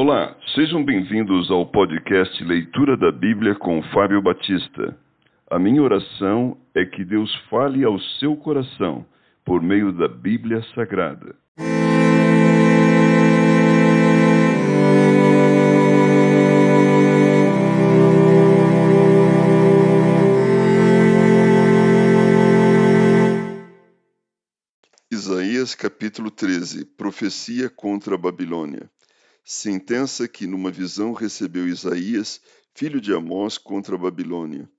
Olá, sejam bem-vindos ao podcast Leitura da Bíblia com Fábio Batista. A minha oração é que Deus fale ao seu coração por meio da Bíblia Sagrada. Isaías capítulo 13 Profecia contra a Babilônia sentença que numa visão recebeu Isaías, filho de Amós, contra a Babilônia.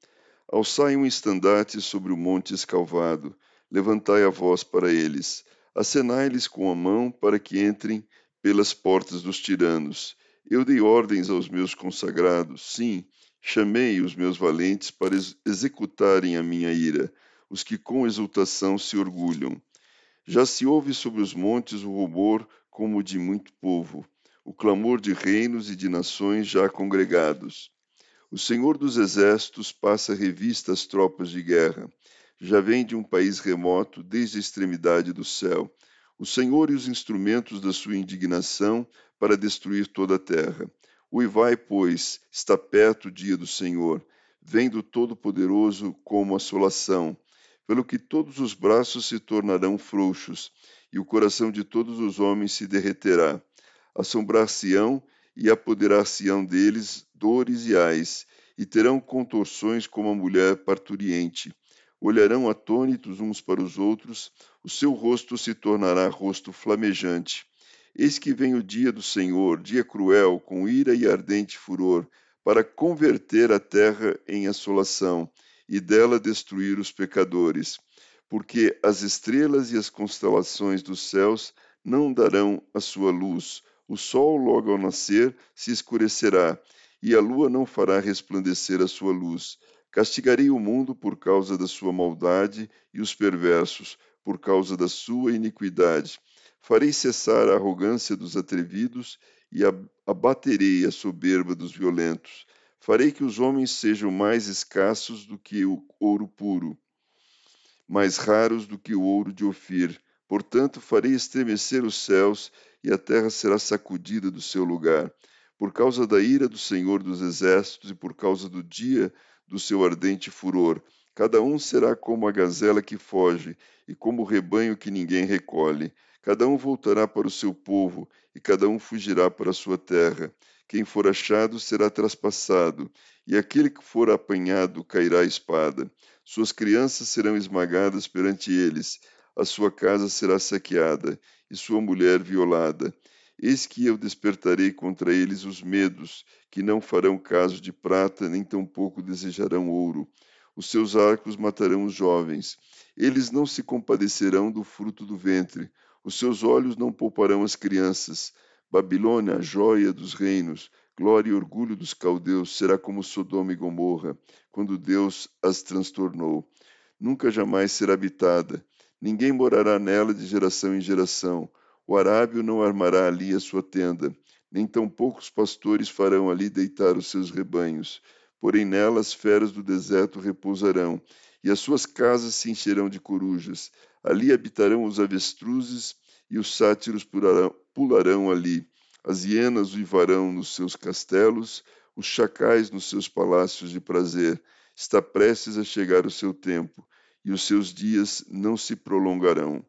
Alçai um estandarte sobre o monte escalvado, levantai a voz para eles, acenai-lhes com a mão para que entrem pelas portas dos tiranos. Eu dei ordens aos meus consagrados, sim, chamei os meus valentes para ex executarem a minha ira, os que com exultação se orgulham. Já se ouve sobre os montes o rubor como de muito povo o clamor de reinos e de nações já congregados. O Senhor dos Exércitos passa revista às tropas de guerra. Já vem de um país remoto, desde a extremidade do céu. O Senhor e os instrumentos da sua indignação para destruir toda a terra. Uivai, pois, está perto o dia do Senhor. Vem do Todo-Poderoso como assolação, pelo que todos os braços se tornarão frouxos, e o coração de todos os homens se derreterá assombrar-se-ão e apoderar-se-ão deles dores e ais, e terão contorções como a mulher parturiente. Olharão atônitos uns para os outros, o seu rosto se tornará rosto flamejante. Eis que vem o dia do Senhor, dia cruel, com ira e ardente furor, para converter a terra em assolação e dela destruir os pecadores. Porque as estrelas e as constelações dos céus não darão a sua luz, o sol, logo ao nascer, se escurecerá, e a lua não fará resplandecer a sua luz. Castigarei o mundo por causa da sua maldade e os perversos por causa da sua iniquidade. Farei cessar a arrogância dos atrevidos e abaterei a soberba dos violentos. Farei que os homens sejam mais escassos do que o ouro puro, mais raros do que o ouro de Ofir. Portanto, farei estremecer os céus e a terra será sacudida do seu lugar, por causa da ira do Senhor dos Exércitos e por causa do dia do seu ardente furor. Cada um será como a gazela que foge e como o rebanho que ninguém recolhe. Cada um voltará para o seu povo e cada um fugirá para a sua terra. Quem for achado será traspassado, e aquele que for apanhado cairá a espada. Suas crianças serão esmagadas perante eles, a sua casa será saqueada, e sua mulher violada. Eis que eu despertarei contra eles os medos, que não farão caso de prata, nem tampouco desejarão ouro. Os seus arcos matarão os jovens. Eles não se compadecerão do fruto do ventre. Os seus olhos não pouparão as crianças. Babilônia, a joia dos reinos, glória e orgulho dos caldeus, será como Sodoma e Gomorra, quando Deus as transtornou. Nunca jamais será habitada Ninguém morará nela de geração em geração. O arábio não armará ali a sua tenda, nem tampouco os pastores farão ali deitar os seus rebanhos. Porém nela as feras do deserto repousarão, e as suas casas se encherão de corujas. Ali habitarão os avestruzes, e os sátiros pularão, pularão ali. As hienas uivarão nos seus castelos, os chacais nos seus palácios de prazer. Está prestes a chegar o seu tempo e os seus dias não se prolongarão.